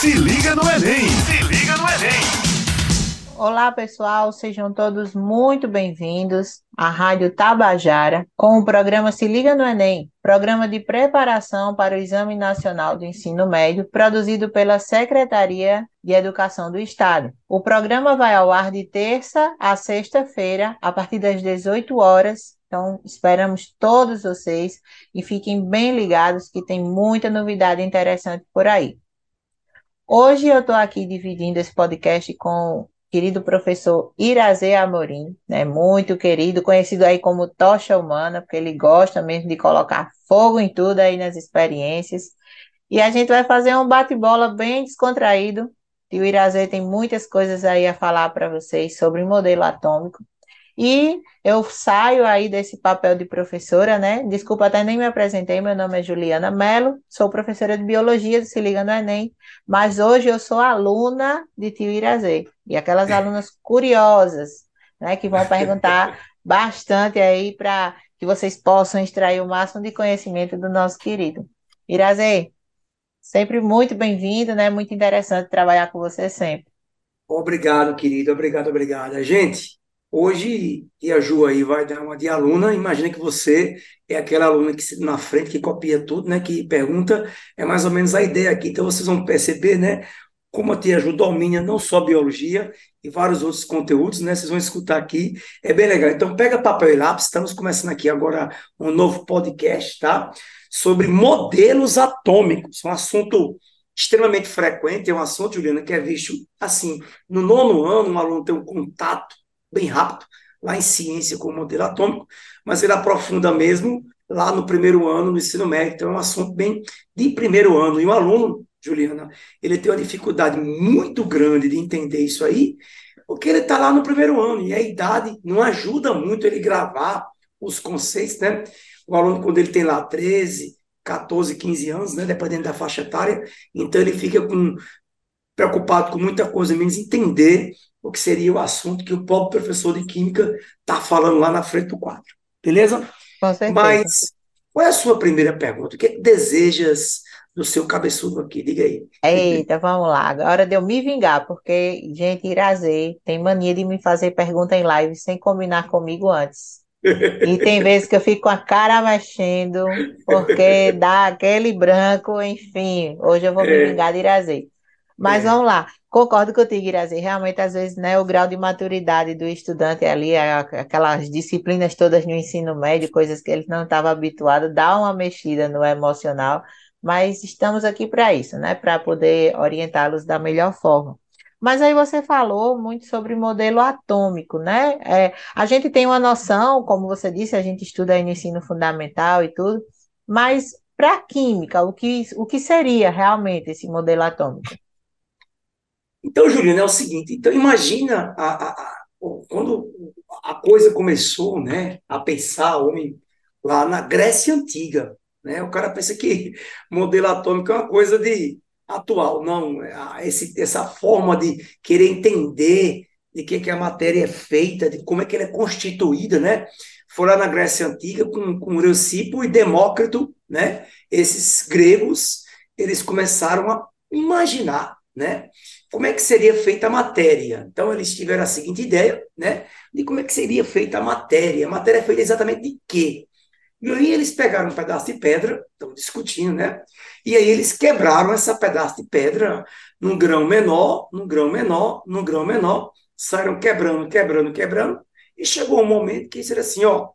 Se liga no Enem! Se liga no Enem! Olá, pessoal, sejam todos muito bem-vindos à Rádio Tabajara com o programa Se Liga no Enem, programa de preparação para o Exame Nacional do Ensino Médio, produzido pela Secretaria de Educação do Estado. O programa vai ao ar de terça a sexta-feira, a partir das 18 horas. Então, esperamos todos vocês e fiquem bem ligados que tem muita novidade interessante por aí. Hoje eu estou aqui dividindo esse podcast com o querido professor Irazê Amorim, né, muito querido, conhecido aí como Tocha Humana, porque ele gosta mesmo de colocar fogo em tudo aí nas experiências. E a gente vai fazer um bate-bola bem descontraído. E o Irazê tem muitas coisas aí a falar para vocês sobre o modelo atômico. E eu saio aí desse papel de professora, né? Desculpa, até nem me apresentei, meu nome é Juliana Mello, sou professora de Biologia do Se Liga no Enem, mas hoje eu sou aluna de Tio Irazê, e aquelas alunas curiosas, né, que vão perguntar bastante aí para que vocês possam extrair o máximo de conhecimento do nosso querido. Irazê, sempre muito bem-vindo, né? Muito interessante trabalhar com você sempre. Obrigado, querido, obrigado, obrigada. Gente, Hoje, a Ju aí vai dar uma de aluna. Imagina que você é aquela aluna que na frente, que copia tudo, né? Que pergunta, é mais ou menos a ideia aqui. Então, vocês vão perceber, né? Como a tia Ju domina não só biologia e vários outros conteúdos, né? Vocês vão escutar aqui, é bem legal. Então, pega papel e lápis, estamos começando aqui agora um novo podcast, tá? Sobre modelos atômicos, um assunto extremamente frequente, é um assunto, Juliana, que é visto assim, no nono ano, um aluno tem um contato bem rápido, lá em ciência com o modelo atômico, mas ele aprofunda mesmo lá no primeiro ano no ensino médio. Então, é um assunto bem de primeiro ano. E o aluno, Juliana, ele tem uma dificuldade muito grande de entender isso aí, porque ele está lá no primeiro ano e a idade não ajuda muito ele gravar os conceitos, né? O aluno, quando ele tem lá 13, 14, 15 anos, né, dependendo da faixa etária, então ele fica com, preocupado com muita coisa, menos entender o que seria o assunto que o próprio professor de Química está falando lá na frente do quadro. Beleza? Com certeza. Mas qual é a sua primeira pergunta? O que, é que desejas do seu cabeçudo aqui? Diga aí. Eita, vamos lá. Agora de eu me vingar, porque, gente, Irazê tem mania de me fazer pergunta em live sem combinar comigo antes. E tem vezes que eu fico com a cara mexendo, porque dá aquele branco, enfim. Hoje eu vou me é. vingar de Irazê. Mas é. vamos lá. Concordo contigo, Irazi. Realmente, às vezes, né, o grau de maturidade do estudante ali, aquelas disciplinas todas no ensino médio, coisas que ele não estava habituado, dá uma mexida no emocional, mas estamos aqui para isso, né? Para poder orientá-los da melhor forma. Mas aí você falou muito sobre modelo atômico, né? É, a gente tem uma noção, como você disse, a gente estuda aí no ensino fundamental e tudo, mas para a química, o que, o que seria realmente esse modelo atômico? Então, Juliana, é o seguinte, então imagina a, a, a, quando a coisa começou né, a pensar, homem, lá na Grécia Antiga, né, o cara pensa que modelo atômico é uma coisa de atual, não, esse, essa forma de querer entender de que, que a matéria é feita, de como é que ela é constituída, né? Foi lá na Grécia Antiga com, com e Demócrito, né? Esses gregos, eles começaram a imaginar, né? Como é que seria feita a matéria. Então, eles tiveram a seguinte ideia, né, de como é que seria feita a matéria. A matéria é feita exatamente de quê? E aí eles pegaram um pedaço de pedra, estão discutindo, né? E aí eles quebraram essa pedaço de pedra num grão menor, num grão menor, num grão menor, saíram quebrando, quebrando, quebrando, e chegou um momento que era assim, ó,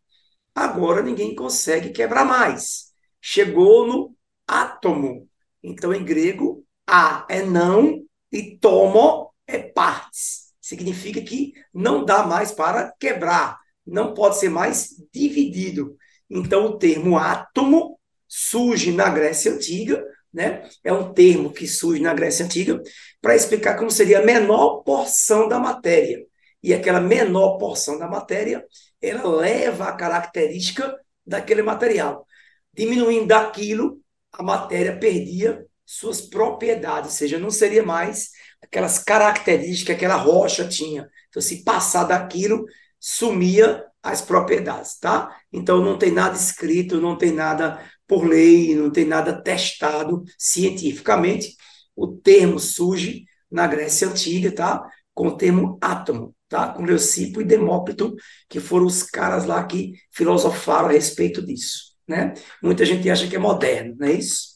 agora ninguém consegue quebrar mais. Chegou no átomo. Então, em grego, a é não e tomo é partes. Significa que não dá mais para quebrar, não pode ser mais dividido. Então, o termo átomo surge na Grécia Antiga, né? É um termo que surge na Grécia Antiga para explicar como seria a menor porção da matéria. E aquela menor porção da matéria, ela leva a característica daquele material. Diminuindo aquilo, a matéria perdia suas propriedades, ou seja, não seria mais aquelas características que aquela rocha tinha. Então, se passar daquilo, sumia as propriedades, tá? Então, não tem nada escrito, não tem nada por lei, não tem nada testado cientificamente, o termo surge na Grécia Antiga, tá? Com o termo átomo, tá? Com Leucipo e Demócrito, que foram os caras lá que filosofaram a respeito disso, né? Muita gente acha que é moderno, não é isso?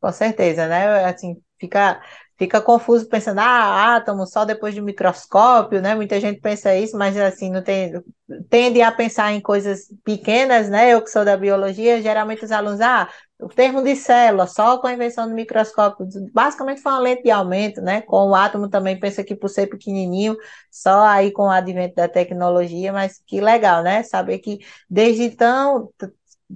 Com certeza, né? Assim, fica fica confuso pensando, ah, átomo só depois de microscópio, né? Muita gente pensa isso, mas assim, não tem, tende a pensar em coisas pequenas, né? Eu que sou da biologia, geralmente os alunos, ah, o termo de célula, só com a invenção do microscópio, basicamente foi uma lente de aumento, né? Com o átomo também pensa que por ser pequenininho, só aí com o advento da tecnologia, mas que legal, né? Saber que desde tão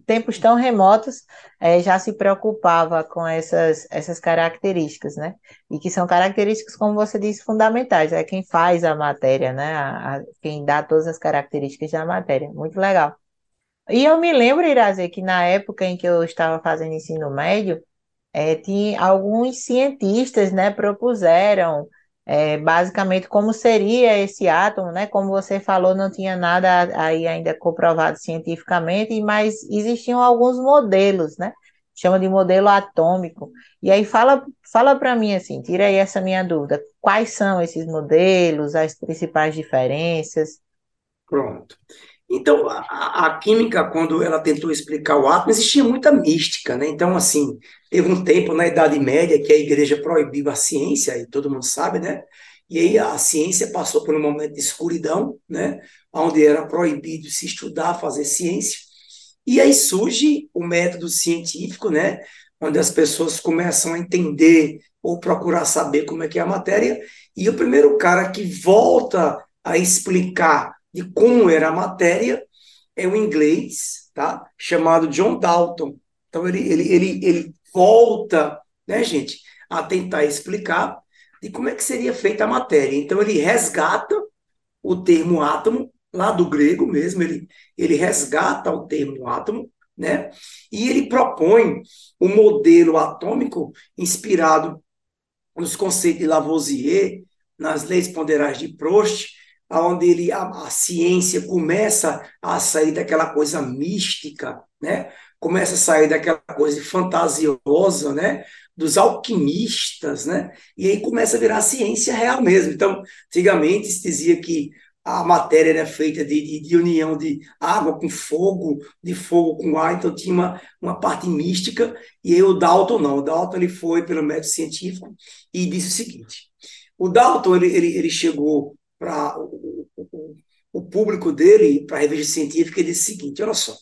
tempos tão remotos é, já se preocupava com essas, essas características, né? E que são características, como você disse, fundamentais. É quem faz a matéria, né? A, a, quem dá todas as características da matéria. Muito legal. E eu me lembro, Irazê, que na época em que eu estava fazendo ensino médio, é, tinha alguns cientistas, né, propuseram é, basicamente como seria esse átomo, né? Como você falou, não tinha nada aí ainda comprovado cientificamente, mas existiam alguns modelos, né? Chama de modelo atômico. E aí fala, fala para mim assim, tira aí essa minha dúvida. Quais são esses modelos, as principais diferenças? Pronto. Então, a, a, química, quando ela tentou explicar o átomo, existia muita mística, né? Então, assim, teve um tempo na Idade Média que a igreja proibiu a ciência, e todo mundo sabe, né? E aí a ciência passou por um momento de escuridão, né? Onde era proibido se estudar, fazer ciência. E aí surge o método científico, né? Onde as pessoas começam a entender ou procurar saber como é que é a matéria. E o primeiro cara que volta a explicar de como era a matéria, é um inglês, tá? Chamado John Dalton. Então ele, ele, ele, ele volta, né, gente, a tentar explicar de como é que seria feita a matéria. Então ele resgata o termo átomo lá do grego mesmo, ele, ele resgata o termo átomo, né? E ele propõe um modelo atômico inspirado nos conceitos de Lavoisier, nas leis ponderais de Prost, onde ele, a, a, ciência começa a sair daquela coisa mística, né? começa a sair daquela coisa fantasiosa, né? dos alquimistas, né? e aí começa a virar ciência real mesmo. Então, antigamente se dizia que a matéria era feita de, de, de, união de água com fogo, de fogo com ar, então tinha uma, uma parte mística, e aí o Dalton não, o Dalton ele foi pelo método científico e disse o seguinte, o Dalton ele, ele, ele chegou para o, o, público dele, para a revista científica, ele disse o seguinte: olha só,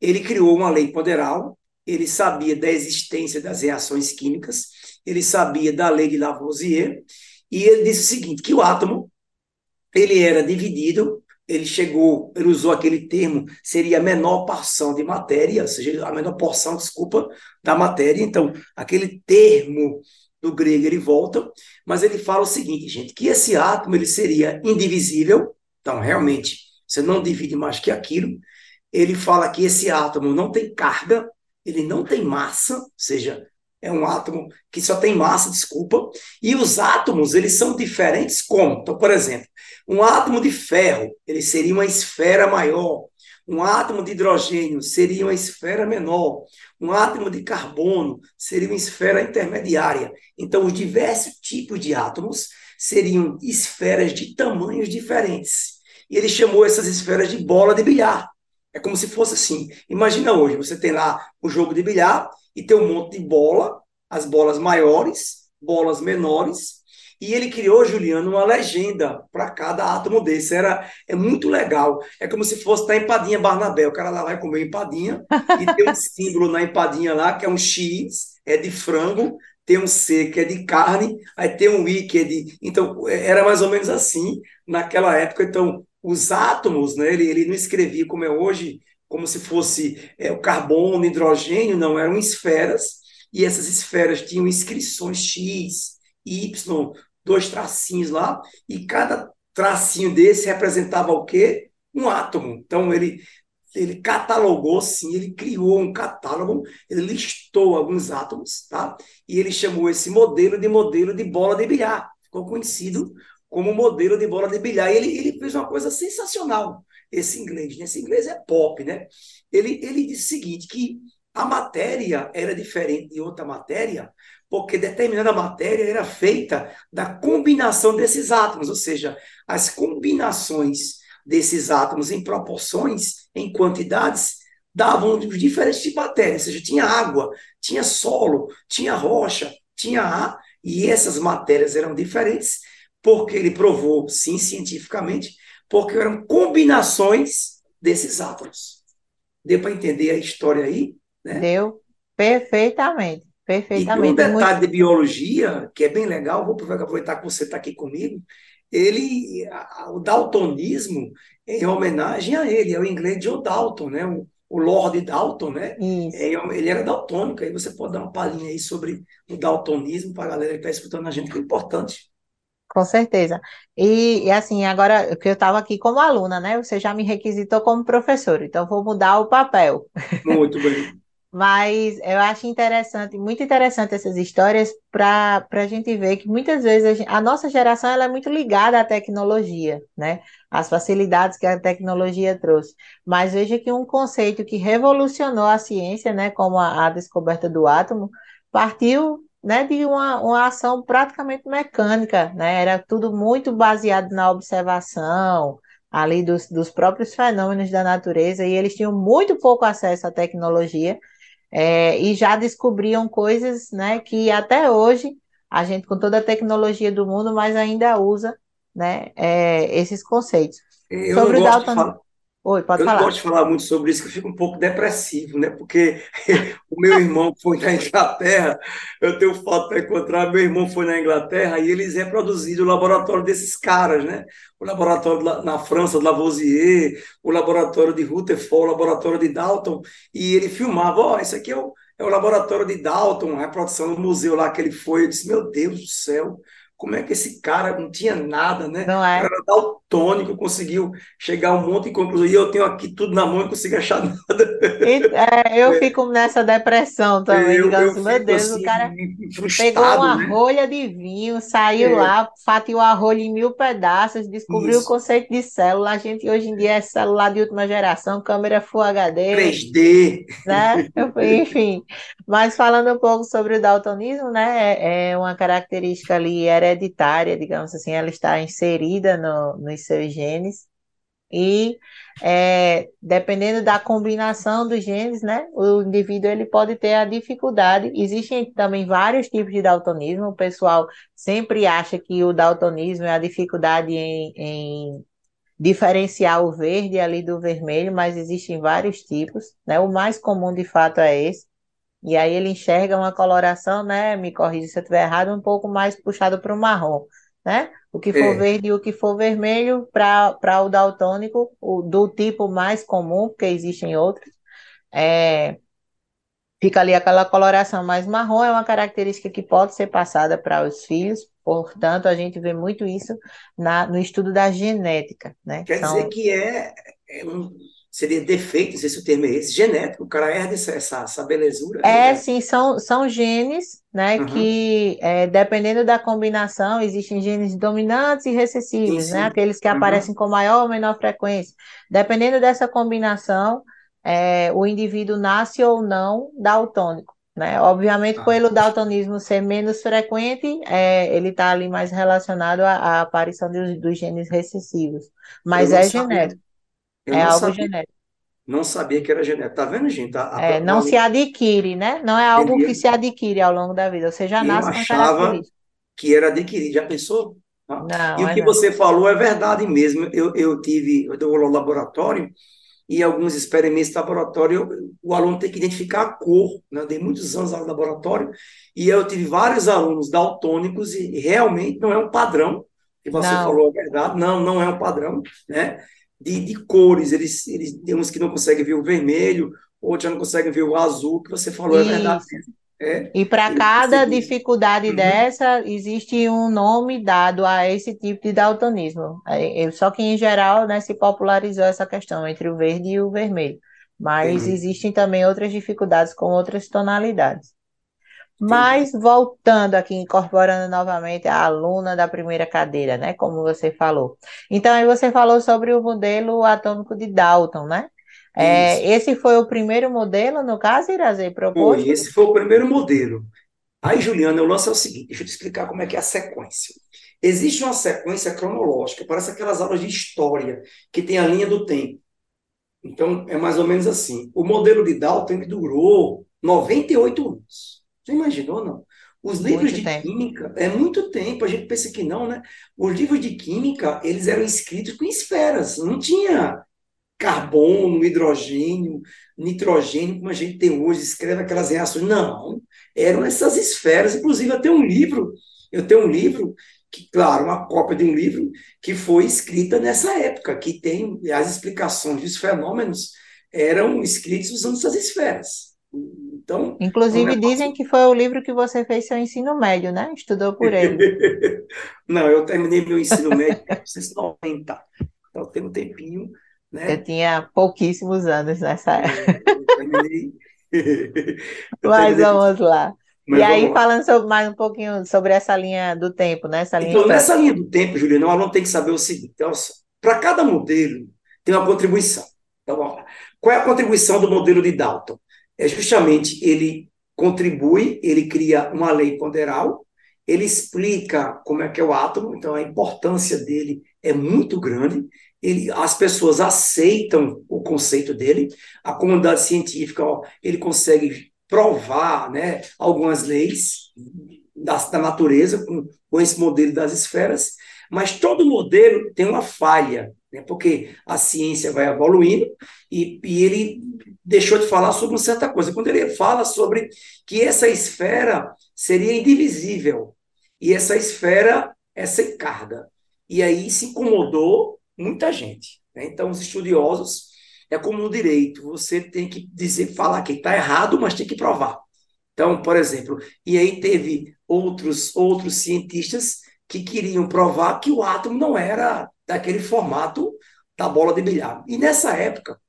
ele criou uma lei ponderal, ele sabia da existência das reações químicas, ele sabia da lei de Lavoisier, e ele disse o seguinte: que o átomo ele era dividido, ele chegou, ele usou aquele termo, seria a menor porção de matéria, ou seja, a menor porção, desculpa, da matéria. Então, aquele termo do grego ele volta, mas ele fala o seguinte, gente, que esse átomo ele seria indivisível, então realmente você não divide mais que aquilo. Ele fala que esse átomo não tem carga, ele não tem massa, ou seja, é um átomo que só tem massa, desculpa. E os átomos, eles são diferentes como? Então, por exemplo, um átomo de ferro, ele seria uma esfera maior. Um átomo de hidrogênio seria uma esfera menor. Um átomo de carbono seria uma esfera intermediária. Então, os diversos tipos de átomos seriam esferas de tamanhos diferentes. E ele chamou essas esferas de bola de bilhar. É como se fosse assim. Imagina hoje, você tem lá um jogo de bilhar e tem um monte de bola, as bolas maiores, bolas menores, e ele criou, Juliano, uma legenda para cada átomo desse. Era, é muito legal. É como se fosse da empadinha Barnabé. O cara lá vai comer empadinha e tem um símbolo na empadinha lá, que é um X, é de frango, tem um C, que é de carne, aí tem um I, que é de. Então, era mais ou menos assim naquela época. Então, os átomos, né, ele, ele não escrevia como é hoje, como se fosse é, o carbono, hidrogênio, não, eram esferas, e essas esferas tinham inscrições X, Y, dois tracinhos lá, e cada tracinho desse representava o quê? Um átomo. Então, ele, ele catalogou, sim, ele criou um catálogo, ele listou alguns átomos, tá? E ele chamou esse modelo de modelo de bola de bilhar. Ficou conhecido como modelo de bola de bilhar. E ele, ele fez uma coisa sensacional, esse inglês. Né? Esse inglês é pop, né? Ele, ele disse o seguinte, que a matéria era diferente de outra matéria, porque determinada matéria era feita da combinação desses átomos, ou seja, as combinações desses átomos em proporções, em quantidades, davam diferentes tipos de matéria, ou seja, tinha água, tinha solo, tinha rocha, tinha ar, e essas matérias eram diferentes, porque ele provou, sim, cientificamente, porque eram combinações desses átomos. Deu para entender a história aí? Né? Deu perfeitamente. Perfeitamente. E um detalhe Muito... de biologia, que é bem legal, vou aproveitar que você está aqui comigo, ele, o daltonismo é em homenagem a ele, é o inglês John Dalton, né? O, o Lord Dalton, né? É, ele era daltônico, aí você pode dar uma palhinha aí sobre o daltonismo para a galera que está escutando a gente, que é importante. Com certeza. E, e assim, agora que eu estava aqui como aluna, né? Você já me requisitou como professor, então vou mudar o papel. Muito bem. Mas eu acho interessante, muito interessante essas histórias para a gente ver que muitas vezes a, gente, a, nossa geração ela é muito ligada à tecnologia, né? As facilidades que a tecnologia trouxe. Mas veja que um conceito que revolucionou a ciência, né, como a, a descoberta do átomo, partiu né, de uma, uma ação praticamente mecânica, né? Era tudo muito baseado na observação, ali dos, dos próprios fenômenos da natureza, e eles tinham muito pouco acesso à tecnologia é, e já descobriam coisas né, que até hoje a gente, com toda a tecnologia do mundo, mas ainda usa né, é, esses conceitos. Eu Sobre não gosto Dalton... de falar, Oi, pode eu falar. não gosto de falar muito sobre isso, que eu fico um pouco depressivo, né? Porque o meu irmão foi na Inglaterra, eu tenho foto para encontrar, meu irmão foi na Inglaterra e eles reproduziram o laboratório desses caras, né? O laboratório na França, de Lavoisier, o laboratório de Rutherford, o laboratório de Dalton, e ele filmava, ó, oh, isso aqui é o, é o laboratório de Dalton, a reprodução do museu lá que ele foi. Eu disse, meu Deus do céu, como é que esse cara não tinha nada, né? Não é. O cara daltônico conseguiu chegar a um monte de conclusões. E eu tenho aqui tudo na mão e não consigo achar nada. E, é, eu é. fico nessa depressão também. Eu, eu assim, meu Deus, assim, o cara pegou uma né? rolha de vinho, saiu é. lá, fatiou a rolha em mil pedaços, descobriu Isso. o conceito de célula. A gente hoje em dia é celular de última geração, câmera Full HD. 3D. Né? Enfim. Mas falando um pouco sobre o daltonismo, né? É, é uma característica ali hereditária, digamos assim, ela está inserida no, nos seus genes. E é, dependendo da combinação dos genes, né, o indivíduo ele pode ter a dificuldade. Existem também vários tipos de daltonismo. O pessoal sempre acha que o daltonismo é a dificuldade em, em diferenciar o verde ali do vermelho, mas existem vários tipos. Né? O mais comum de fato é esse. E aí ele enxerga uma coloração, né? Me corrija se eu estiver errado, um pouco mais puxado para o marrom, né? O que for é. verde e o que for vermelho, para o daltônico, o, do tipo mais comum, porque existem outros, é, fica ali aquela coloração mais marrom, é uma característica que pode ser passada para os filhos, portanto, a gente vê muito isso na, no estudo da genética, né? Quer dizer que é, é um seria defeito, não sei se o termo é esse, genético, o cara herda essa, essa, belezura. É, né? sim, são, são genes, né, uhum. que é, dependendo da combinação, existem genes dominantes e recessivos, sim, né, sim. né, aqueles que uhum. aparecem com maior ou menor frequência. Dependendo dessa combinação, é, o indivíduo nasce ou não daltônico. Né? Obviamente, ah. pelo daltonismo ser menos frequente, é, ele está ali mais relacionado à, à aparição dos, dos, genes recessivos. Mas é genético. Eu é algo sabia, genético. Não sabia que era genético. Tá vendo, gente? A, a, é, não a, se adquire, né? Não é algo que se adquire ao longo da vida. Você já nasce com características. que era adquirido. Já pensou? Não, e o é que não. você falou é verdade mesmo. Eu, eu tive, eu dou no laboratório e alguns experimentos de laboratório, o aluno tem que identificar a cor. Né? Eu dei muitos anos no laboratório e eu tive vários alunos daltônicos e realmente não é um padrão. Que você não. falou é verdade, não, não é um padrão, né? De, de cores. Eles, eles tem uns que não conseguem ver o vermelho, outros já não conseguem ver o azul, que você falou, Isso. é verdade. É, e para cada dificuldade uhum. dessa, existe um nome dado a esse tipo de daltonismo. É, só que, em geral, né, se popularizou essa questão entre o verde e o vermelho. Mas Entendi. existem também outras dificuldades com outras tonalidades. Mas voltando aqui, incorporando novamente a aluna da primeira cadeira, né? Como você falou. Então, aí você falou sobre o modelo atômico de Dalton, né? É, esse foi o primeiro modelo, no caso, Irazê, proposto? Foi, esse foi o primeiro modelo. Aí, Juliana, o lance é o seguinte: deixa eu te explicar como é que é a sequência. Existe uma sequência cronológica, parece aquelas aulas de história, que tem a linha do tempo. Então, é mais ou menos assim. O modelo de Dalton durou 98 anos. Você imaginou, não? Os livros Muito de tempo. química, é muito tempo, a gente pensa que não, né? Os livros de química, eles eram escritos com esferas, não tinha carbono, hidrogênio, nitrogênio, como a gente tem hoje, escreve aquelas reações. Não, eram essas esferas. Inclusive, eu tenho um livro, eu tenho um livro, que, claro, uma cópia de um livro que foi escrita nessa época, que tem as explicações dos fenômenos eram escritos usando essas esferas. Então, é Inclusive, dizem negócio. que foi o livro que você fez seu ensino médio, né? Estudou por ele. Não, eu terminei meu ensino médio em 1990. Então, tem um tempinho, Eu né? tinha pouquíssimos anos nessa época. É, Eu terminei. Eu Mas terminei, vamos lá. E mas aí, vamos lá. falando sobre, mais um pouquinho sobre essa linha do tempo, né? Essa linha Então, nessa linha do tempo, Juliano, o aluno tem que saber o seguinte: para cada modelo tem uma contribuição. Então. Qual é a contribuição do modelo de Dalton? É justamente ele contribui, ele cria uma lei ponderal, ele explica como é que é o átomo, então a importância dele é muito grande. Ele, as pessoas aceitam o conceito dele, a comunidade científica, ó, ele consegue provar né, algumas leis da, da natureza com, com esse modelo das esferas, mas todo modelo tem uma falha, né, porque a ciência vai evoluindo e, e ele deixou de falar sobre uma certa coisa. Quando ele fala sobre que essa esfera seria indivisível e essa esfera é sem carga. E aí se incomodou muita gente. né? Então, os estudiosos, é como no direito, você tem que dizer, falar que está errado, mas tem que provar. Então, por exemplo, e aí teve outros, outros cientistas que queriam provar que o átomo não era daquele formato da bola de bilhar. E nessa época,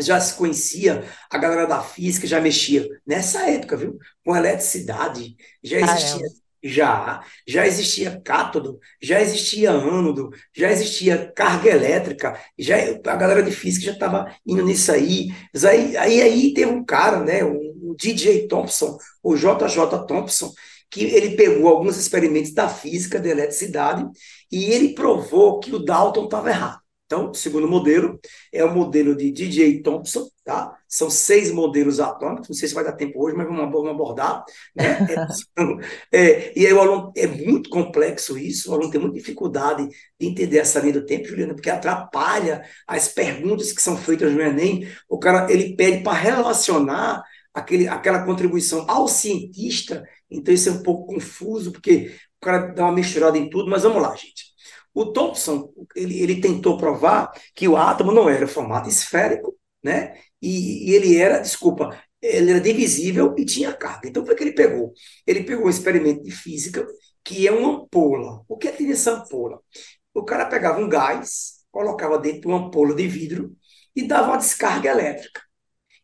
já se conhecia, a galera da física já mexia nessa época, viu? Com eletricidade, já existia Caramba. já, já existia cátodo, já existia ânodo, já existia carga elétrica, já a galera de física já estava indo nisso aí. Mas Aí, aí, aí teve um cara, né, o DJ Thompson, o JJ Thompson, que ele pegou alguns experimentos da física, da eletricidade, e ele provou que o Dalton estava errado. Então, o segundo modelo é o modelo de DJ Thompson, tá? São seis modelos atômicos, não sei se vai dar tempo hoje, mas vamos, abordar, né? É, e aí o aluno, é muito complexo isso, o aluno tem muita dificuldade de entender essa linha do tempo, Juliana, porque atrapalha as perguntas que são feitas no Enem. O cara, ele pede para relacionar aquele, aquela contribuição ao cientista, então isso é um pouco confuso, porque o cara dá uma misturada em tudo, mas vamos lá, gente. O Thompson, ele, ele tentou provar que o átomo não era formato esférico, né? E, e ele era, desculpa, ele era divisível e tinha carga. Então, foi que ele pegou? Ele pegou um experimento de física, que é uma ampola. O que é que tinha essa ampola? O cara pegava um gás, colocava dentro de uma ampola de vidro e dava uma descarga elétrica.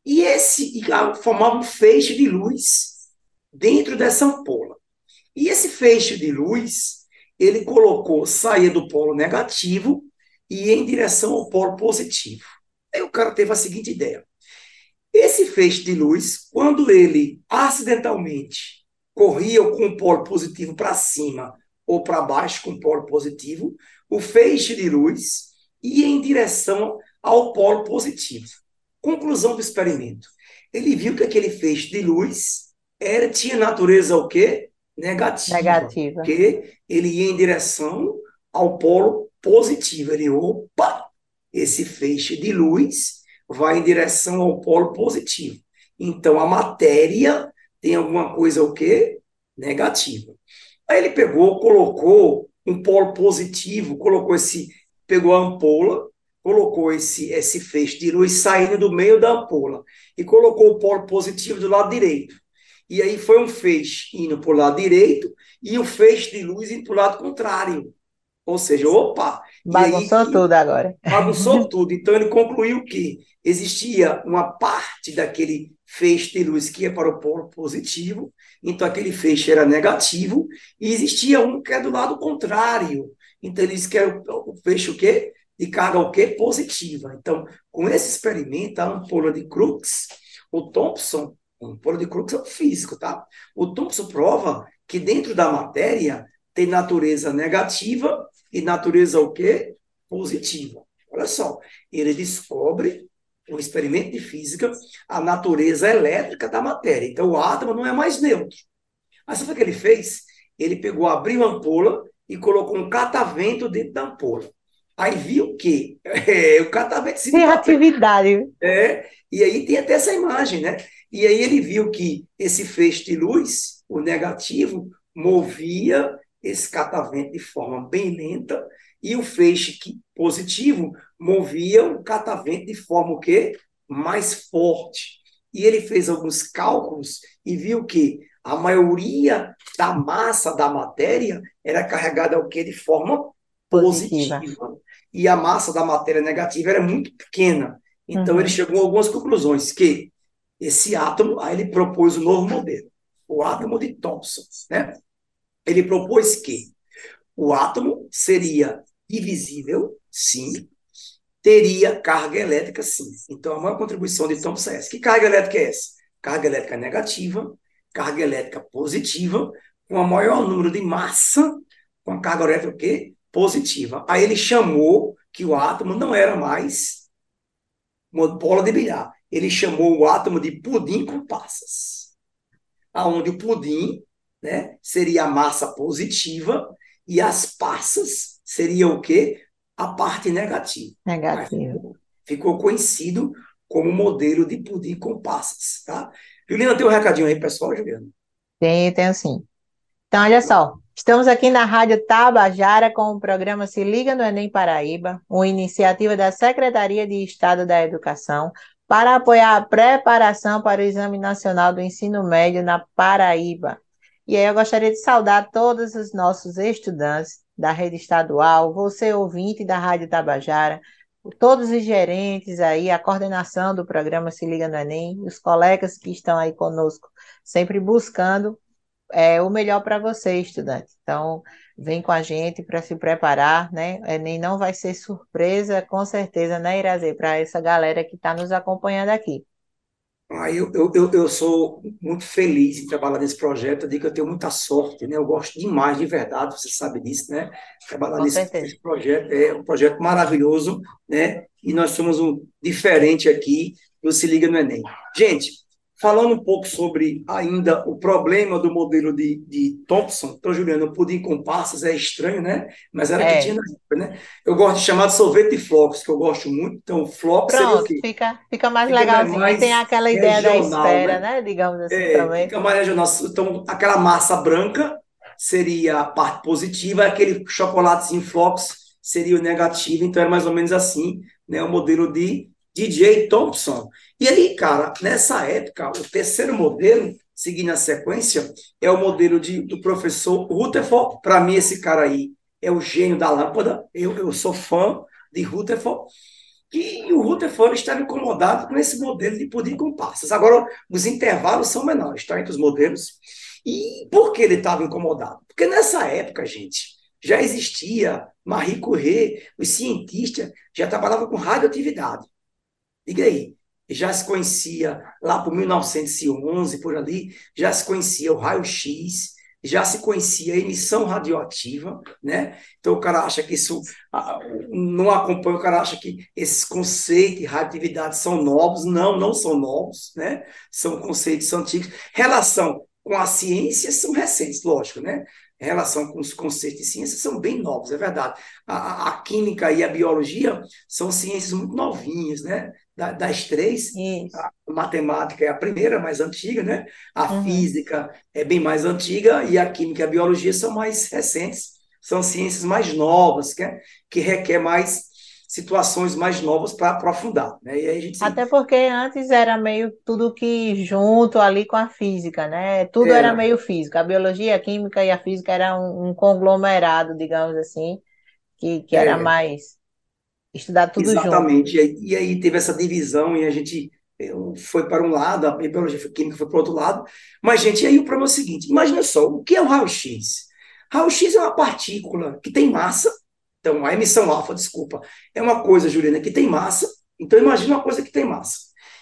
E esse e formava um feixe de luz dentro dessa ampola. E esse feixe de luz, ele colocou, saía do polo negativo e em direção ao polo positivo. Aí o cara teve a seguinte ideia: esse feixe de luz, quando ele acidentalmente corria com o polo positivo para cima ou para baixo com o polo positivo, o feixe de luz ia em direção ao polo positivo. Conclusão do experimento. Ele viu que aquele feixe de luz era, tinha natureza o quê? Negativa Negativa. porque ele ia em direção ao polo positivo. Ele, opa, esse feixe de luz vai em direção ao polo positivo. Então, a matéria tem alguma coisa o quê? Negativa. Aí ele pegou, colocou um polo positivo, colocou esse, pegou a ampola, colocou esse, esse feixe de luz saindo do meio da ampola e colocou o polo positivo do lado direito. E aí foi um feixe indo para o lado direito e o feixe de luz indo para o lado contrário. Ou seja, opa! E aí Bagunçou tudo agora. bagunçou tudo. Então ele concluiu que existia uma parte daquele feixe de luz que ia para o polo positivo, então aquele feixe era negativo, e existia um que é do lado contrário. Então ele disse que era o o feixe o quê? De carga o quê? Positiva. Então, com esse experimento, a ampola de Crookes, o Thompson Um polo de Crookes é o físico, tá? O Thompson prova que dentro da matéria tem natureza negativa e natureza o quê? Positiva. Olha só, ele descobre um experimento de física a natureza elétrica da matéria. Então o átomo não é mais neutro. Mas sabe o que ele fez? Ele pegou, abriu a ampola e colocou um catavento dentro da ampola. Aí viu que é, o catavento se atividade. É, e aí tem até essa imagem, né? E aí ele viu que esse feixe de luz, o negativo, movia esse catavento de forma bem lenta e o feixe que, positivo movia o catavento de forma o quê? mais forte. E ele fez alguns cálculos e viu que a maioria da massa da matéria era carregada o quê? de forma positiva. positiva. E a massa da matéria negativa era muito pequena. Então uhum. ele chegou a algumas conclusões que esse átomo, aí ele propôs um novo modelo, o átomo de Thomson, né? Ele propôs que o átomo seria divisível, sim, teria carga elétrica, sim. Então, a maior contribuição de Thomson é essa. Que carga elétrica é essa? Carga elétrica negativa, carga elétrica positiva, com a maior número de massa, com a carga elétrica o quê? positiva. Aí ele chamou que o átomo não era mais uma bola de bilhar. Ele chamou o átomo de pudim com passas. Aonde o pudim né, seria a massa positiva e as passas seria o quê? A parte negativa. Negativa. Ficou conhecido como modelo de pudim com passas, tá? Juliana, tem um recadinho aí, pessoal, Juliana? Tem, tem sim. Então, olha só, estamos aqui na Rádio Tabajara com o programa Se Liga no Enem Paraíba, uma iniciativa da Secretaria de Estado da Educação para apoiar a preparação para o Exame Nacional do Ensino Médio na Paraíba. E aí eu gostaria de saudar todos os nossos estudantes da rede estadual, você ouvinte da Rádio Tabajara, todos os gerentes aí, a coordenação do programa Se Liga no Enem, os colegas que estão aí conosco, sempre buscando é, o melhor para você, estudante. Então, vem com a gente para se preparar, né? Enem não vai ser surpresa, com certeza, né, Irazê, para essa galera que está nos acompanhando aqui. Ah, eu, eu, eu sou muito feliz em trabalhar nesse projeto, eu digo que eu tenho muita sorte, né? Eu gosto demais, de verdade, você sabe disso, né? Trabalhar nesse, nesse, projeto é um projeto maravilhoso, né? E nós somos um diferente aqui do Se Liga no Enem. Gente, falando um pouco sobre ainda o problema do modelo de, de Thompson. Então, Juliano, o pudim com passas é estranho, né? Mas era é. que tinha na época, né? Eu gosto de chamar de sorvete de flocos, que eu gosto muito. Então, flocos Pronto, seria? Fica, fica mais fica legalzinho. Mais tem aquela ideia regional, da espera, né? né? Digamos assim, é, também. Fica mais regional. Então, aquela massa branca seria a parte positiva, aquele chocolatezinho flocos seria o negativo. Então, é mais ou menos assim, né? O modelo de DJ Thompson. E aí, cara, nessa época, o terceiro modelo, seguindo a sequência, é o modelo de, do professor Rutherford. Para mim, esse cara aí é o gênio da lâmpada. Eu, eu sou fã de Rutherford. E o Rutherford estava incomodado com esse modelo de pudim com passas. Agora, os intervalos são menores, tá? Entre os modelos. E por que ele estava incomodado? Porque nessa época, gente, já existia Marie Curie, os cientistas já trabalhavam com radioatividade. Diga aí, já se conhecia lá por 1911, por ali, já se conhecia o raio-x, já se conhecia a emissão radioativa, né? Então o cara acha que isso não acompanha, o cara acha que esses conceitos de radioatividade são novos, não, não são novos, né? São conceitos antigos. Relação com a ciência são recentes, lógico, né? Relação com os conceitos de ciência são bem novos, é verdade. A, a, química e a biologia são ciências muito novinhas, né? Das três, a matemática é a primeira, mais antiga, né? A uhum. física é bem mais antiga e a química e a biologia são mais recentes, são ciências mais novas, que, é, que requer mais situações mais novas para aprofundar, né? E aí a gente Até porque antes era meio tudo que junto ali com a física, né? Tudo era, era meio física, a biologia, a química e a física era um, um conglomerado, digamos assim, que, que era mais Estudar tudo Exatamente. junto. Exatamente. E aí teve essa divisão e a gente foi para um lado, a biologia química foi para o outro lado. Mas, gente, aí o problema é o seguinte: imagina só, o que é o raio-x? Raio-x é uma partícula que tem massa, então a emissão alfa, desculpa, é uma coisa, Juliana, que tem massa. Então, imagina uma coisa que tem massa.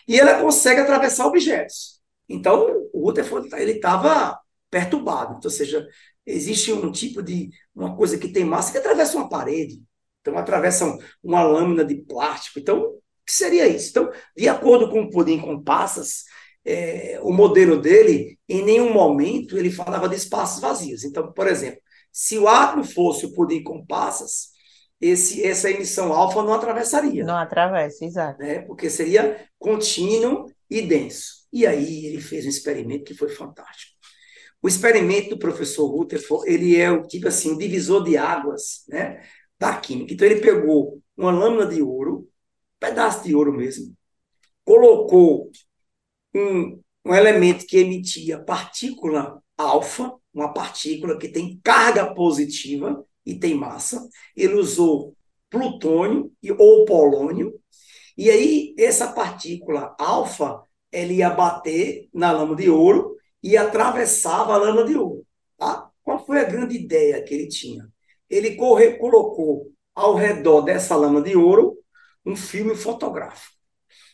E ela consegue atravessar objetos. Então, o Rutherford ele estava perturbado. Então, ou seja, existe um tipo de uma coisa que tem massa que atravessa uma parede, então atravessa uma lâmina de plástico. Então, o que seria isso? Então, de acordo com o pudim com passas, é, o modelo dele, em nenhum momento ele falava de espaços vazios. Então, por exemplo, se o átomo fosse o pudim com passas, esse, essa emissão alfa não atravessaria. Não atravessa, exato. Né? Porque seria contínuo e denso. E aí ele fez um experimento que foi fantástico. O experimento do professor Rutherford, ele é o tipo assim, um divisor de águas, né, da química. Então ele pegou uma lâmina de ouro, um pedaço de ouro mesmo, colocou um, um elemento que emitia partícula alfa, uma partícula que tem carga positiva e tem massa. Ele usou plutônio ou polônio, e aí essa partícula alfa ele ia bater na lâmina de ouro e atravessava a lâmina de ouro. Tá? Qual foi a grande ideia que ele tinha? Ele colocou ao redor dessa lâmina de ouro um filme fotográfico.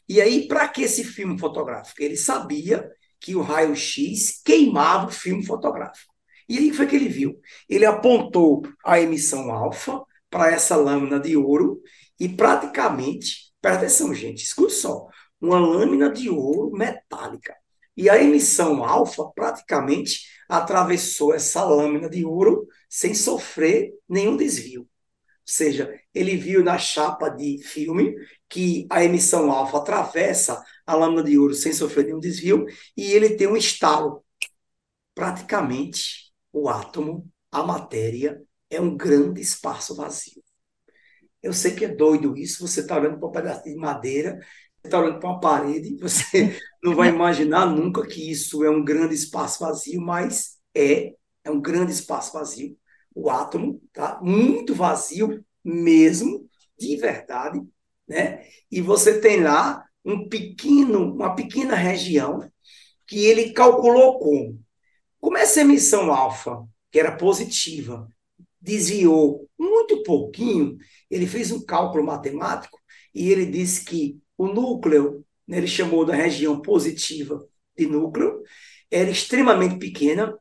E aí, para que esse filme fotográfico? Ele sabia que o raio-x queimava o filme fotográfico. E aí foi que ele viu. Ele apontou a emissão alfa para essa lâmina de ouro e praticamente, presta atenção, gente, escute só, uma lâmina de ouro metálica. E a emissão alfa praticamente atravessou essa lâmina de ouro sem sofrer nenhum desvio. Ou seja, ele viu na chapa de filme que a emissão alfa atravessa a lâmina de ouro sem sofrer nenhum desvio e ele tem um estalo. Praticamente o átomo, a matéria, é um grande espaço vazio. Eu sei que é doido isso, você está olhando para um pedaço de madeira, está olhando para uma parede, você não vai imaginar nunca que isso é um grande espaço vazio, mas é, é um grande espaço vazio. O átomo tá muito vazio mesmo, de verdade, né? E você tem lá um pequeno, uma pequena região que ele calculou como como essa emissão alfa, que era positiva, desviou muito pouquinho, ele fez um cálculo matemático e ele disse que o núcleo, né, ele chamou da região positiva de núcleo, era extremamente pequena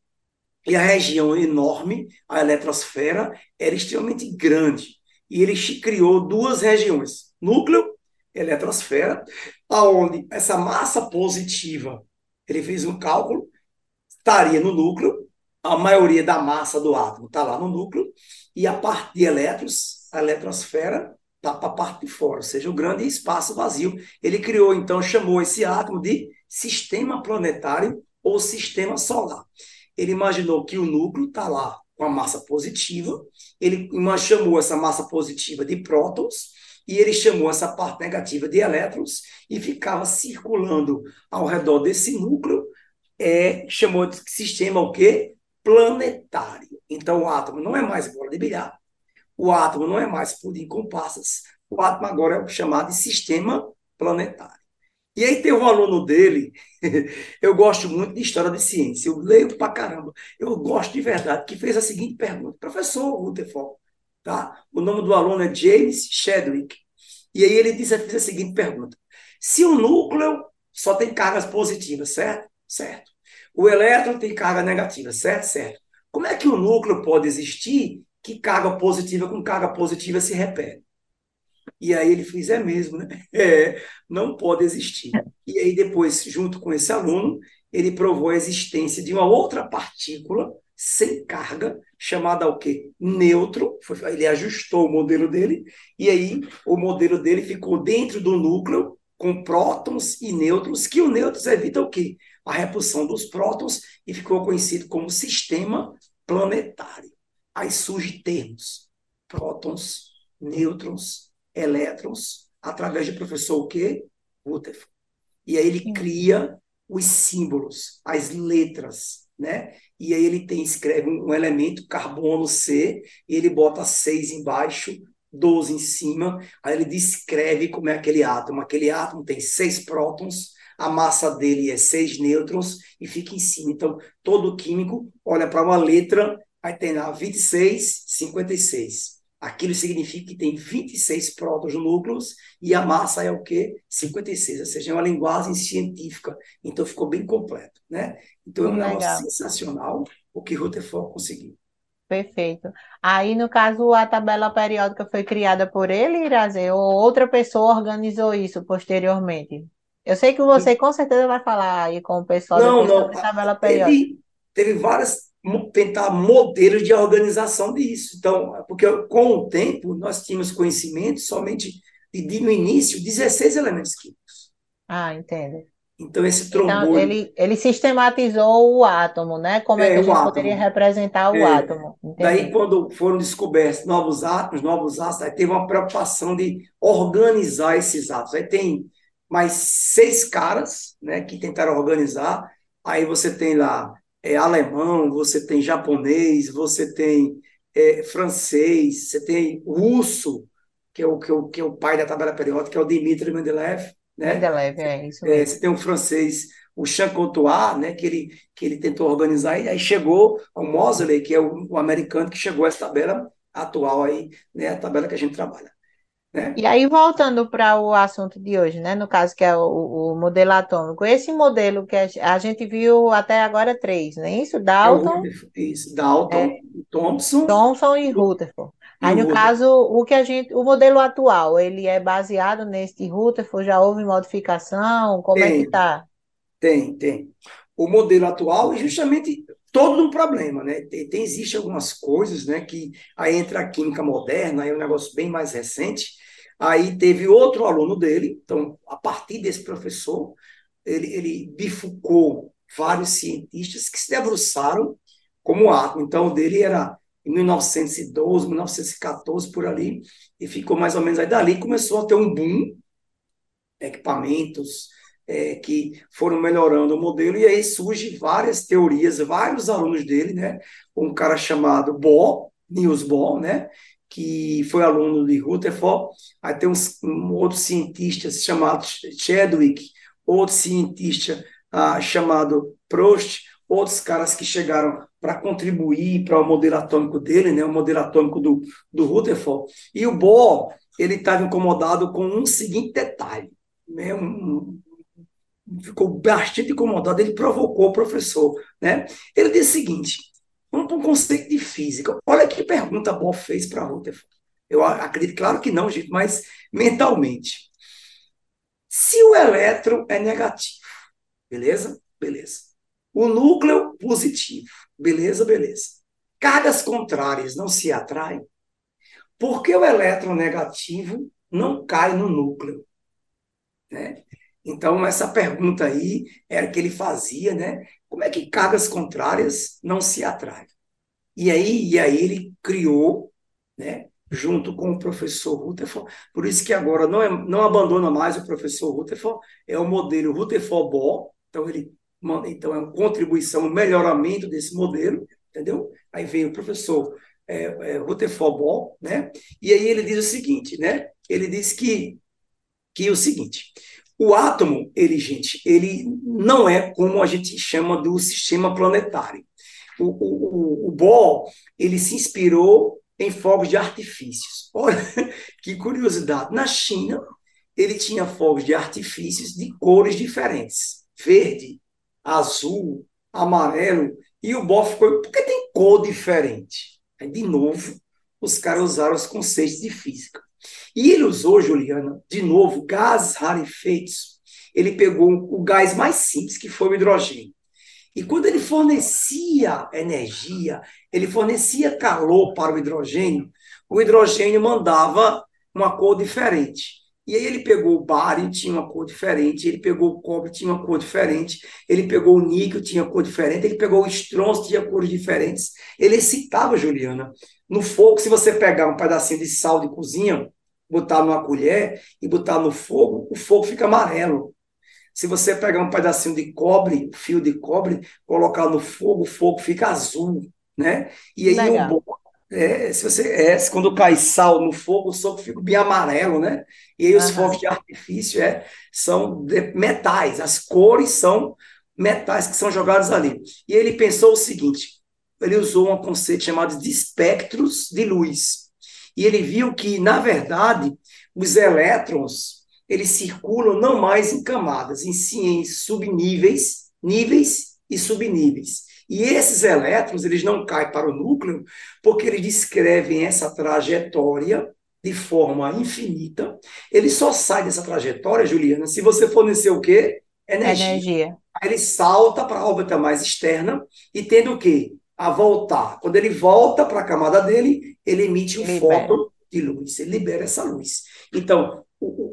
e a região enorme, a eletrosfera, era extremamente grande. E ele criou duas regiões, núcleo, eletrosfera, aonde essa massa positiva, ele fez um cálculo estaria no núcleo, a maioria da massa do átomo está lá no núcleo, e a parte de elétrons, a eletrosfera, está para a parte de fora, ou seja, o grande espaço vazio. Ele criou, então, chamou esse átomo de sistema planetário ou sistema solar. Ele imaginou que o núcleo está lá com a massa positiva, ele chamou essa massa positiva de prótons, e ele chamou essa parte negativa de elétrons, e ficava circulando ao redor desse núcleo é, chamou de sistema o quê? Planetário. Então, o átomo não é mais bola de bilhar, o átomo não é mais pudim com passas, o átomo agora é chamado de sistema planetário. E aí tem um aluno dele, eu gosto muito de história de ciência, eu leio pra caramba, eu gosto de verdade, que fez a seguinte pergunta, professor Rutherford, tá? O nome do aluno é James Chadwick, e aí ele disse, fez a seguinte pergunta, se o núcleo só tem cargas positivas, certo? Certo. O elétron tem carga negativa, certo? Certo. Como é que o núcleo pode existir que carga positiva com carga positiva se repete? E aí ele fez, é mesmo, né? É, não pode existir. E aí depois, junto com esse aluno, ele provou a existência de uma outra partícula sem carga, chamada o quê? Nêutron. Ele ajustou o modelo dele, e aí o modelo dele ficou dentro do núcleo, com prótons e nêutrons, que o nêutrons evita o quê? a repulsão dos prótons e ficou conhecido como sistema planetário. Aí surgem termos: prótons, nêutrons, elétrons, através do professor o quê? Rutherford. E aí ele cria os símbolos, as letras, né? E aí ele tem, escreve um, um elemento, carbono C, e ele bota 6 embaixo, 12 em cima, aí ele descreve como é aquele átomo. Aquele átomo tem seis prótons, a massa dele é 6 nêutrons e fica em cima. Então, todo químico olha para uma letra, aí tem lá 26, 56. Aquilo significa que tem 26 protonúcleos e a massa é o quê? 56, ou seja, é uma linguagem científica. Então ficou bem completo, né? Então é um negócio sensacional o que Rutherford conseguiu. Perfeito. Aí, no caso, a tabela periódica foi criada por ele, Irazê, ou outra pessoa organizou isso posteriormente? Eu sei que você com certeza vai falar aí com o pessoal não, não. sobre tabela periódica. Teve, teve várias tentar modelos de organização disso. Então, porque com o tempo nós tínhamos conhecimento somente de, de no início 16 elementos químicos. Ah, entendo. Então, esse trombone. Então, ele, ele sistematizou o átomo, né? Como é, é que a gente poderia representar o é. átomo? Entendi. Daí, quando foram descobertos novos átomos, novos átomos, aí teve uma preocupação de organizar esses átomos. Aí tem mais seis caras né, que tentaram organizar. Aí você tem lá é, alemão, você tem japonês, você tem é, francês, você tem russo, que é, o, que, é o, que é o pai da tabela periódica, que é o Dmitry Mendeleev. Né? Mendeleev, é isso mesmo. É, você tem um francês, o Chancotois, né, que, ele, que ele tentou organizar, e aí chegou o Moseley, que é o, o americano que chegou a essa tabela atual aí, né, a tabela que a gente trabalha. Né? E aí, voltando para o assunto de hoje, né? No caso, que é o, o modelo atômico, esse modelo que a, gente viu até agora três, não é isso? Dalton. É isso, Dalton, é, Thompson. Thompson e Rutherford. Aí, no caso, o que a gente, o modelo atual, ele é baseado nesse Rutherford, já houve modificação? Como tem, é que está? Tem, tem. O modelo atual é justamente todo um problema, né? Tem, tem existe algumas coisas, né, que aí entra a química moderna, aí é um negócio bem mais recente. Aí teve outro aluno dele, então a partir desse professor, ele, ele bifurcou vários cientistas que se debruçaram como átomo. Então dele era em 1912, 1914 por ali, e ficou mais ou menos aí dali começou a ter um boom, equipamentos, é, que foram melhorando o modelo, e aí surgem várias teorias, vários alunos dele, né? Um cara chamado Bohr, Niels Bohr, né? Que foi aluno de Rutherford, aí tem uns, um, outros cientistas chamados Chadwick, outro cientista ah, chamado Prost, outros caras que chegaram para contribuir para o modelo atômico dele, né, o modelo atômico do, do Rutherford. E o Bohr, ele estava incomodado com um seguinte detalhe, né, um, ficou bastante incomodado, ele provocou o professor. Né? Ele disse o seguinte: vamos para um conceito de física. Olha que pergunta Bohr fez para Rutherford. Eu acredito, claro que não, gente, mas mentalmente. Se o elétron é negativo, beleza? Beleza. O núcleo positivo, beleza? Beleza. Cargas contrárias não se atraem. Por que o elétron negativo não cai no núcleo? Né? Então, essa pergunta aí era que ele fazia, né? Como é que cargas contrárias não se atraem? E aí, e aí ele criou, né? Junto com o professor Rutherford, por isso que agora não, é, não abandona mais o professor Rutherford, é o modelo Rutherford-Bohr, então ele então é uma contribuição, um melhoramento desse modelo, entendeu? Aí vem o professor é, é, Rutherford-Bohr, né? E aí ele diz o seguinte, né? Ele diz que que é o seguinte, o átomo, ele, gente, ele não é como a gente chama do sistema planetário. O, o, o Bohr, ele se inspirou em fogos de artifícios. Olha que curiosidade. Na China, ele tinha fogos de artifícios de cores diferentes. Verde, azul, amarelo. E o Bohr ficou... Por que tem cor diferente? Aí, de novo, os caras usaram os conceitos de física. E ele usou, Juliana, de novo, gases rarefeitos. Ele pegou o gás mais simples, que foi o hidrogênio. E quando ele fornecia energia, ele fornecia calor para o hidrogênio, o hidrogênio mandava uma cor diferente. E aí ele pegou o bário, tinha uma cor diferente, ele pegou o cobre, tinha uma cor diferente, ele pegou o níquel, tinha cor diferente, ele pegou o estronço, tinha cores diferentes. Ele excitava, Juliana, no fogo, se você pegar um pedacinho de sal de cozinha, botar numa colher e botar no fogo, o fogo fica amarelo. Se você pegar um pedacinho de cobre, fio de cobre, colocar no fogo, o fogo fica azul, né? E aí Legal. o é, se você é, quando cai sal no fogo, o fogo fica bem amarelo, né? E aí os uhum. fogos de artifício é, são metais, as cores são metais que são jogados ali. E ele pensou o seguinte: ele usou um conceito chamado de espectros de luz. E ele viu que, na verdade, os elétrons, eles circulam não mais em camadas, em sim em subníveis, níveis e subníveis. E esses elétrons, eles não caem para o núcleo, porque eles descrevem essa trajetória de forma infinita. Ele só sai dessa trajetória, Juliana, se você fornecer o quê? Energia. Energia. Aí ele salta para a órbita mais externa e tendo o quê? A voltar. Quando ele volta para a camada dele, ele emite um libera. fóton de luz, ele libera essa luz. Então,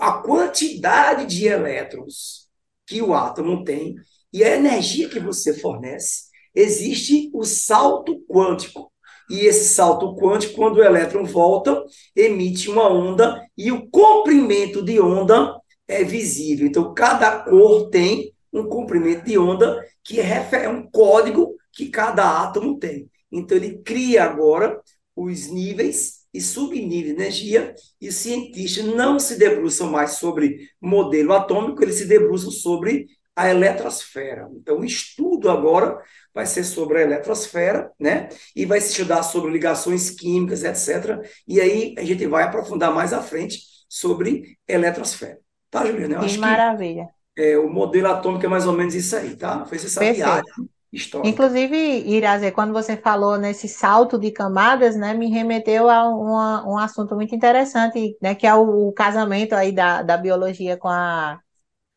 a quantidade de elétrons que o átomo tem e a energia que você fornece, existe o salto quântico. E esse salto quântico, quando o elétron volta, emite uma onda e o comprimento de onda é visível. Então, cada cor tem um comprimento de onda que é um código que cada átomo tem. Então, ele cria agora os níveis e subníveis de energia, e os cientistas não se debruçam mais sobre modelo atômico, eles se debruçam sobre a eletrosfera. Então, o estudo agora vai ser sobre a eletrosfera, né? E vai se estudar sobre ligações químicas, etc. E aí a gente vai aprofundar mais à frente sobre eletrosfera. Tá, Juliana? Eu que acho maravilha. Que, é, o modelo atômico é mais ou menos isso aí, tá? Fez essa Perfeito. viagem histórica. Inclusive, Irazé, quando você falou nesse salto de camadas, né, me remeteu a uma, um assunto muito interessante, né, que é o, o casamento aí da, da biologia com a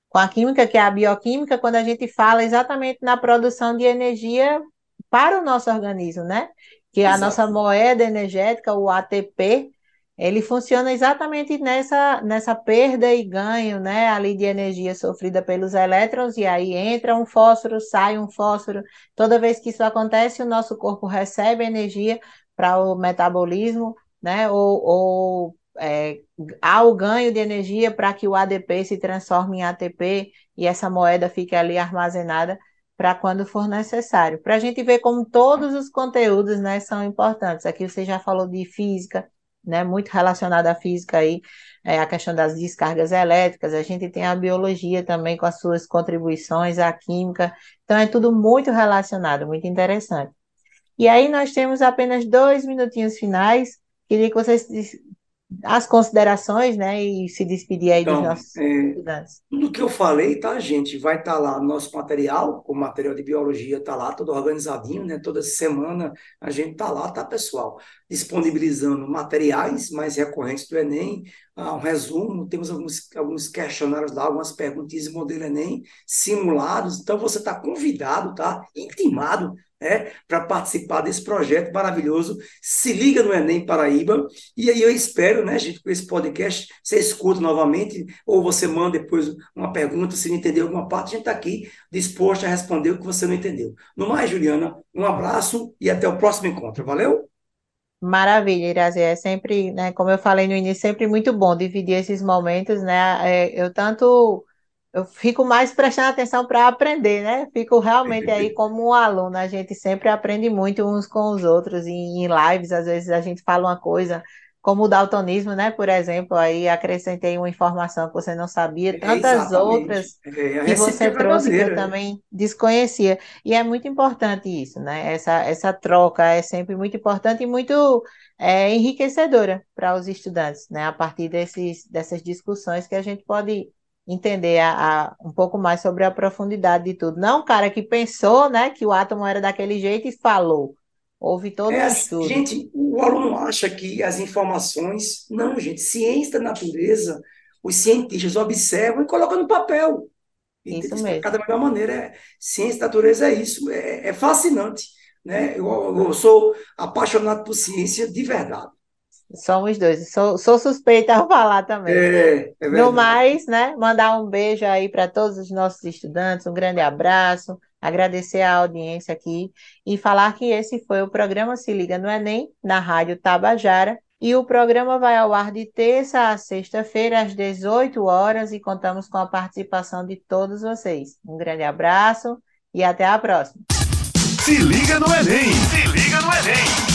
com a química, que é a bioquímica, quando a gente fala exatamente na produção de energia para o nosso organismo, né? Que a nossa moeda energética, o ATP, ele funciona exatamente nessa, nessa perda e ganho, né, ali de energia sofrida pelos elétrons, e aí entra um fósforo, sai um fósforo. Toda vez que isso acontece, o nosso corpo recebe energia para o metabolismo, né, ou, ou é, há o ganho de energia para que o ADP se transforme em ATP e essa moeda fique ali armazenada para quando for necessário. Para a gente ver como todos os conteúdos né, são importantes. Aqui você já falou de física, né, muito relacionada à física aí, é, a questão das descargas elétricas, a gente tem a biologia também com as suas contribuições, a química, então é tudo muito relacionado, muito interessante. E aí nós temos apenas dois minutinhos finais, queria que vocês as considerações, né, e se despedir aí então, dos nossos é. Tudo que eu falei, tá, gente, vai estar tá lá no nosso material, o material de biologia está lá, todo organizadinho, né, toda semana a gente está lá, tá, pessoal, disponibilizando materiais mais recorrentes do Enem, ah, um resumo, temos alguns, alguns questionários lá, algumas perguntas do modelo Enem, simulados, então você está convidado, tá, intimado né, para participar desse projeto maravilhoso. Se liga no Enem Paraíba. E aí eu espero, né, gente, com esse podcast, você escuta novamente, ou você manda depois uma pergunta, se não entendeu alguma parte, a gente está aqui disposto a responder o que você não entendeu. No mais, Juliana, um abraço e até o próximo encontro. Valeu? Maravilha, Irazi, é sempre, né, como eu falei no início, sempre muito bom dividir esses momentos, né, é, eu tanto eu fico mais prestando atenção para aprender, né? Fico realmente aí como um aluno, a gente sempre aprende muito uns com os outros, e em lives, às vezes a gente fala uma coisa, como o daltonismo, né? Por exemplo, aí acrescentei uma informação que você não sabia, é, tantas outras é, que você trouxe que eu também desconhecia. E é muito importante isso, né? Essa, essa troca é sempre muito importante e muito é, enriquecedora para os estudantes, né? A partir desses, dessas discussões que a gente pode entender a, a, um pouco mais sobre a profundidade de tudo. Não um cara que pensou, né, que o átomo era daquele jeito e falou. Houve todo é, um estudo. Gente, o aluno acha que as informações. Não, gente, ciência da natureza, os cientistas observam e colocam no papel. E isso mesmo. Cada melhor maneira. É, ciência da natureza é isso, é, é fascinante. Né? Eu, eu sou apaixonado por ciência de verdade. Somos dois. Sou, sou suspeita a falar também. É, é no mais, né? Mandar um beijo aí para todos os nossos estudantes, um grande abraço, agradecer a audiência aqui e falar que esse foi o programa Se Liga no Enem, na Rádio Tabajara. E o programa vai ao ar de terça a sexta-feira, às 18 horas, e contamos com a participação de todos vocês. Um grande abraço e até a próxima. Se liga no Enem! Se liga no Enem!